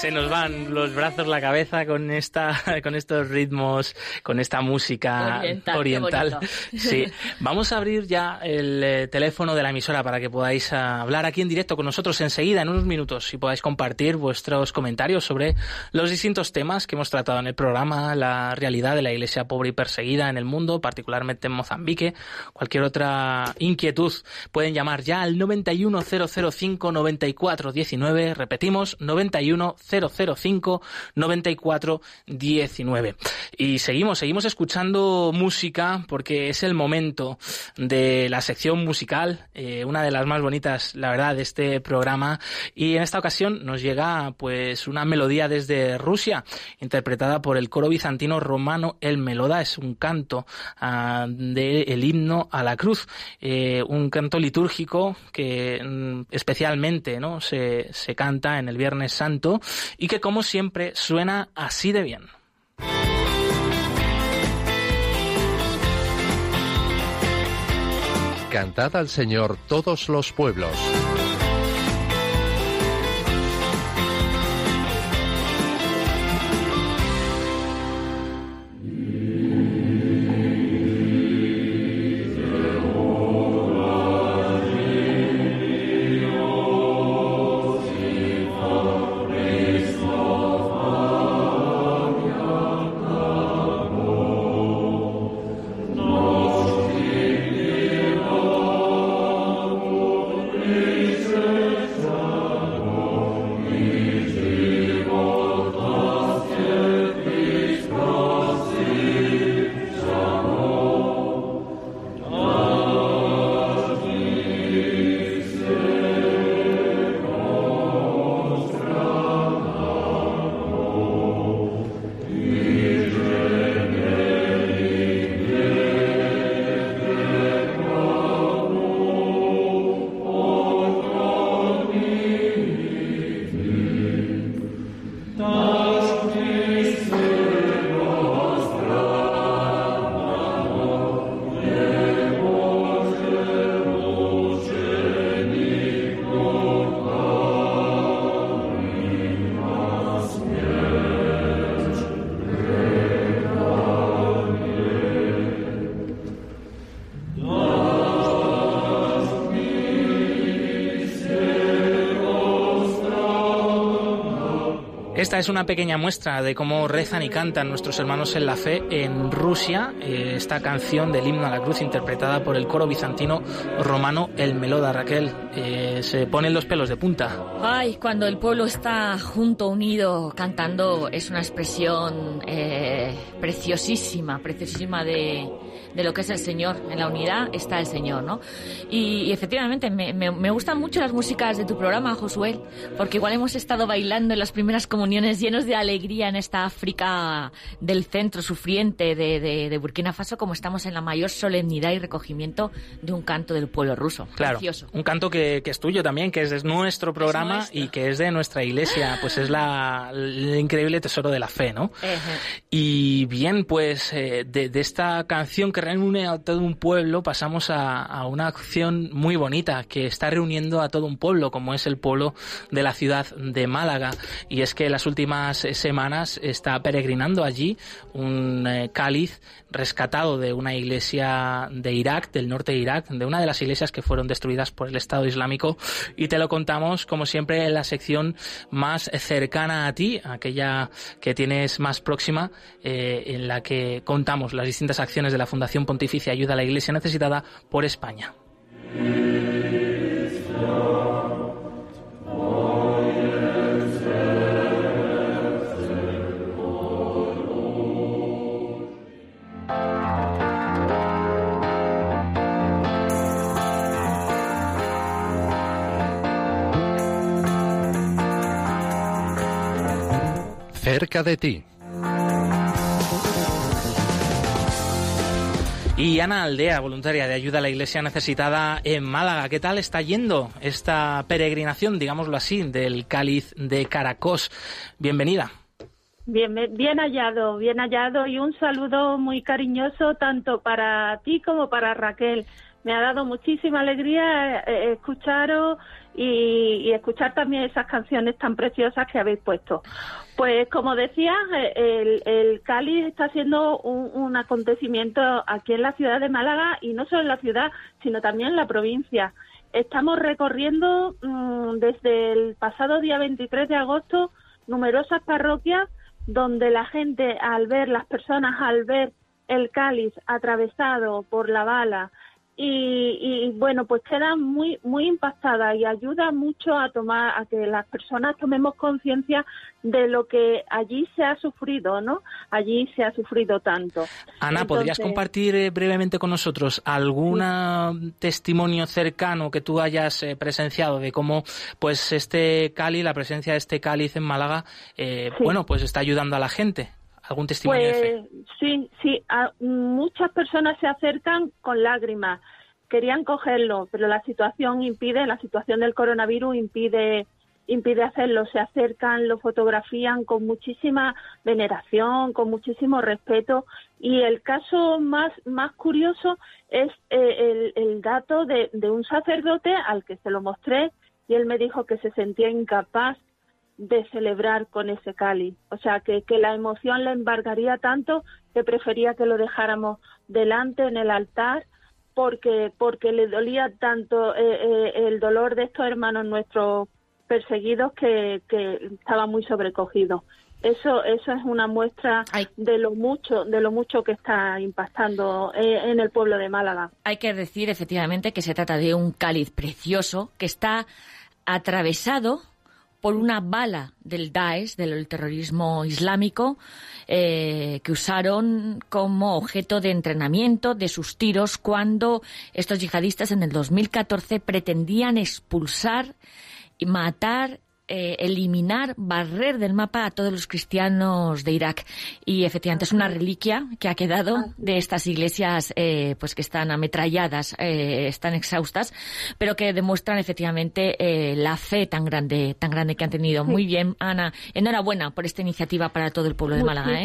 Se nos van los brazos, la cabeza con esta, con estos ritmos, con esta música oriental. Sí. Vamos a abrir ya el eh, teléfono de la emisora para que podáis ah, hablar aquí en directo con nosotros enseguida, en unos minutos, y podáis compartir vuestros comentarios sobre los distintos temas que hemos tratado en el programa, la realidad de la iglesia pobre y perseguida en el mundo, particularmente en Mozambique, cualquier otra inquietud. Pueden llamar ya al 910059419, repetimos, 91005 94 19. Y seguimos, seguimos escuchando música porque es el momento de la sección musical, eh, una de las más bonitas, la verdad, de este programa. Y en esta ocasión nos llega pues una melodía desde Rusia, interpretada por el coro bizantino romano El Meloda. Es un canto uh, del himno a la cruz, eh, un canto litúrgico que mm, especialmente ¿no? se, se canta en el Viernes Santo y que como siempre suena así de bien. Cantad al Señor todos los pueblos. Esta es una pequeña muestra de cómo rezan y cantan nuestros hermanos en la fe en Rusia, eh, esta canción del himno a la cruz interpretada por el coro bizantino romano El Meloda Raquel. Eh, se ponen los pelos de punta. Ay, cuando el pueblo está junto, unido, cantando, es una expresión eh, preciosísima, preciosísima de de lo que es el Señor. En la unidad está el Señor, ¿no? Y, efectivamente, me, me, gustan mucho las músicas de tu programa, Josué, porque igual hemos estado bailando en las primeras comuniones llenos de alegría en esta África del centro sufriente de, de, Burkina Faso, como estamos en la mayor solemnidad y recogimiento de un canto del pueblo ruso. Claro, un canto que, que, es tuyo también, que es de nuestro programa y que es de nuestra iglesia, pues es la, el increíble tesoro de la fe, ¿no? Y bien, pues eh, de, de esta canción que reúne a todo un pueblo, pasamos a, una acción muy bonita que está reuniendo a todo un pueblo, como es el pueblo de la ciudad de Málaga. Y es que las últimas semanas está peregrinando allí un eh, cáliz rescatado de una iglesia de Irak, del norte de Irak, de una de las iglesias que fueron destruidas por el Estado Islámico. Y te lo contamos, como siempre, en la sección más cercana a ti, aquella que tienes más próxima, eh, en la que contamos las distintas acciones de la Fundación Pontificia Ayuda a la Iglesia Necesitada por España. Cerca de ti. Y Ana Aldea, voluntaria de ayuda a la Iglesia necesitada en Málaga. ¿Qué tal está yendo esta peregrinación, digámoslo así, del cáliz de Caracos? Bienvenida. Bien, bien hallado, bien hallado y un saludo muy cariñoso tanto para ti como para Raquel. Me ha dado muchísima alegría eh, escucharos y, escuchar también esas canciones tan preciosas que habéis puesto. Pues como decía, el, el Cali está siendo un, acontecimiento aquí en la ciudad de Málaga y no solo en la ciudad, sino también en la provincia. Estamos recorriendo mm, desde el pasado día 23 de agosto numerosas parroquias donde la gente al ver, las personas al ver el cáliz atravesado por la bala, y, bueno, pues queda muy muy impactada y ayuda mucho a tomar a que las personas tomemos conciencia de lo que allí se ha sufrido, ¿no? Allí se ha sufrido tanto. Ana, ¿podrías compartir eh, brevemente con nosotros algún testimonio cercano que tú hayas eh, presenciado de cómo pues este cáliz, la presencia de este cáliz en Málaga, eh, bueno, pues está ayudando a la gente? ¿Algún testimonio? Pues, sí, sí. muchas personas se acercan con lágrimas. Querían cogerlo, pero la situación impide, la situación del coronavirus impide impide hacerlo. Se acercan, lo fotografían con muchísima veneración, con muchísimo respeto. Y el caso más, más curioso es eh, el, dato de un sacerdote al que se lo mostré y él me dijo que se sentía incapaz de celebrar con ese cáliz. O sea, que, que la emoción le embargaría tanto que prefería que lo dejáramos delante en el altar porque, porque le dolía tanto eh, eh, el dolor de estos hermanos nuestros perseguidos que, que estaba muy sobrecogido. Eso, eso es una muestra de lo mucho, de lo mucho que está impactando eh, en el pueblo de Málaga. Hay que decir efectivamente que se trata de un cáliz precioso que está atravesado por una bala del Daesh, del terrorismo islámico, eh, que usaron como objeto de entrenamiento de sus tiros cuando estos yihadistas en el 2014 pretendían expulsar y matar eh, eliminar, barrer del mapa a todos los cristianos de Irak. Y efectivamente es una reliquia que ha quedado de estas iglesias eh, pues que están ametralladas, eh, están exhaustas, pero que demuestran efectivamente la fe tan grande, tan grande que han tenido. Muy bien, Ana. Enhorabuena por esta iniciativa para todo el pueblo de Málaga.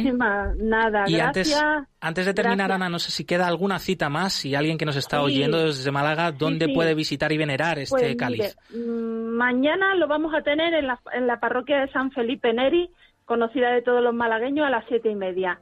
Nada, y Antes, antes de terminar, Ana, no sé si queda alguna cita más, si alguien que nos está oyendo desde Málaga, ¿dónde puede visitar y venerar este pues cáliz? Mm, mañana lo vamos a tener en la, en la parroquia de San Felipe Neri, conocida de todos los malagueños, a las siete y media.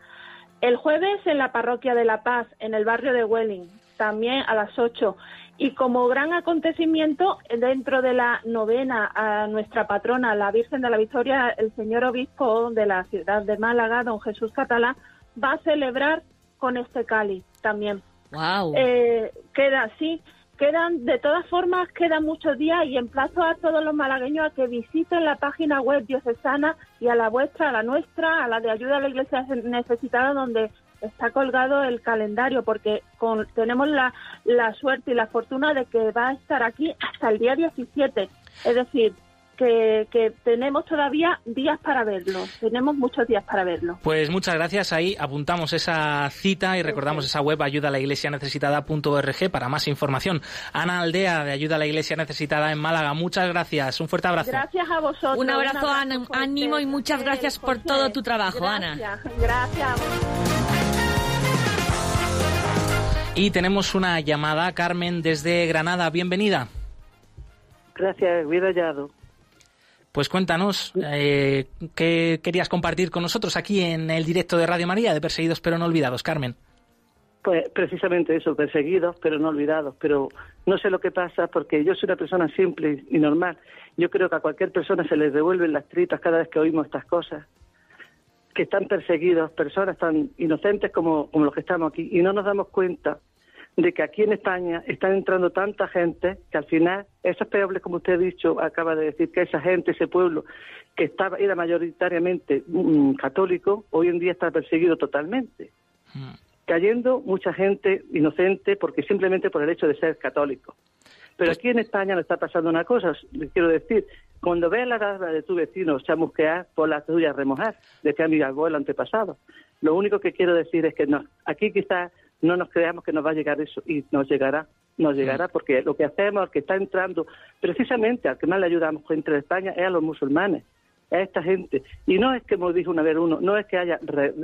El jueves en la parroquia de La Paz, en el barrio de Welling, también a las ocho. Y como gran acontecimiento, dentro de la novena a nuestra patrona, la Virgen de la Victoria, el señor obispo de la ciudad de Málaga, don Jesús Catalá, va a celebrar con este cáliz también. Wow. Eh, queda, sí, quedan, de todas formas, quedan muchos días y emplazo a todos los malagueños a que visiten la página web diocesana y a la vuestra, a la nuestra, a la de ayuda a la iglesia necesitada, donde está colgado el calendario, porque con, tenemos la, la suerte y la fortuna de que va a estar aquí hasta el día 17. Es decir, que, tenemos todavía días para verlo, tenemos muchos días para verlo. Pues muchas gracias, ahí apuntamos esa cita y recordamos esa web ayuda a la iglesia necesitada.org para más información. Ana Aldea de Ayuda a la Iglesia Necesitada en Málaga, muchas gracias, un fuerte abrazo. Gracias a vosotros. Un abrazo, ánimo y muchas gracias por todo tu trabajo, Ana. Gracias. Y tenemos una llamada, Carmen, desde Granada. Bienvenida. Gracias, bien hallado. Pues cuéntanos, eh, ¿qué querías compartir con nosotros aquí en el directo de Radio María de Perseguidos pero no olvidados, Carmen? Pues precisamente eso, perseguidos pero no olvidados. Pero no sé lo que pasa porque yo soy una persona simple y normal. Yo creo que a cualquier persona se les devuelven las tripas cada vez que oímos estas cosas. Que están perseguidos, personas tan inocentes como, como los que estamos aquí. Y no nos damos cuenta de que aquí en España están entrando tanta gente que al final esos peobles, como usted ha dicho, acaba de decir que esa gente, ese pueblo que estaba era mayoritariamente mm, católico, hoy en día está perseguido totalmente, mm. cayendo mucha gente inocente porque simplemente por el hecho de ser católico. Pero aquí en España no está pasando una cosa, les quiero decir, cuando veas la rasga de tu vecino chamusquear, por la tuya remojar, decía mi abuelo antepasado. Lo único que quiero decir es que no, aquí quizás no nos creamos que nos va a llegar eso y nos llegará, nos llegará porque lo que hacemos, que está entrando, precisamente al que más le ayudamos entre España es a los musulmanes, a esta gente. Y no es que, como dijo una vez uno, no es que haya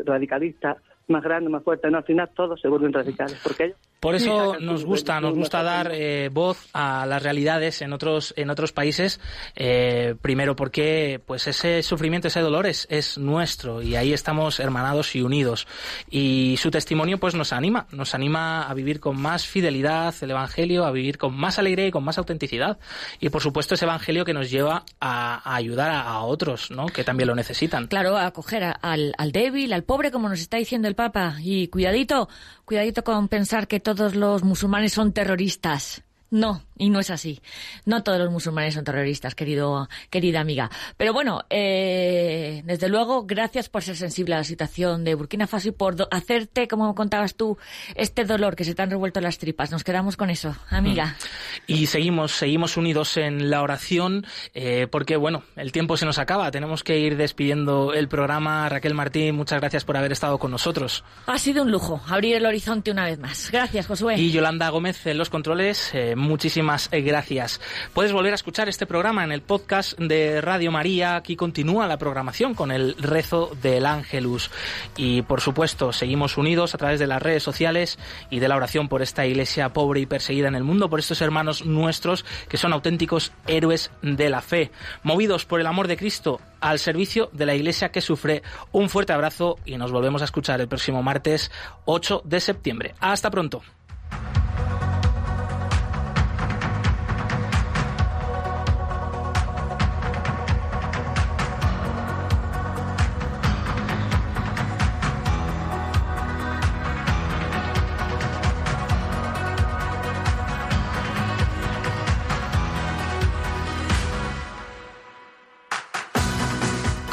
radicalistas más grandes, más fuertes. No, al final todos se vuelven radicales. Porque por eso nos gusta, nos gusta dar eh, voz a las realidades en otros en otros países. Eh, primero porque pues ese sufrimiento, ese dolor es, es nuestro y ahí estamos hermanados y unidos. Y su testimonio pues nos anima, nos anima a vivir con más fidelidad el evangelio, a vivir con más alegría y con más autenticidad. Y por supuesto ese evangelio que nos lleva a, ayudar a, otros, ¿no? Que también lo necesitan. Claro, a acoger al, al débil, al pobre, como nos está diciendo el Papa. Y cuidadito, cuidadito con pensar que todos los musulmanes son terroristas. No, y no es así. No todos los musulmanes son terroristas, querido, querida amiga. Pero bueno, eh, desde luego, gracias por ser sensible a la situación de Burkina Faso y por hacerte, como contabas tú, este dolor que se te han revuelto las tripas. Nos quedamos con eso, amiga. Mm. Y seguimos, seguimos unidos en la oración, eh, porque bueno, el tiempo se nos acaba. Tenemos que ir despidiendo el programa. Raquel Martín, muchas gracias por haber estado con nosotros. Ha sido un lujo abrir el horizonte una vez más. Gracias, Josué. Y Yolanda Gómez en los controles. Eh, muchísimas eh, gracias. Puedes volver a escuchar este programa en el podcast de Radio María. Aquí continúa la programación con el rezo del Ángelus. Y por supuesto, seguimos unidos a través de las redes sociales y de la oración por esta iglesia pobre y perseguida en el mundo, por estos hermanos nuestros que son auténticos héroes de la fe. Movidos por el amor de Cristo al servicio de la iglesia que sufre. Un fuerte abrazo y nos volvemos a escuchar el próximo martes 8 de septiembre. Hasta pronto.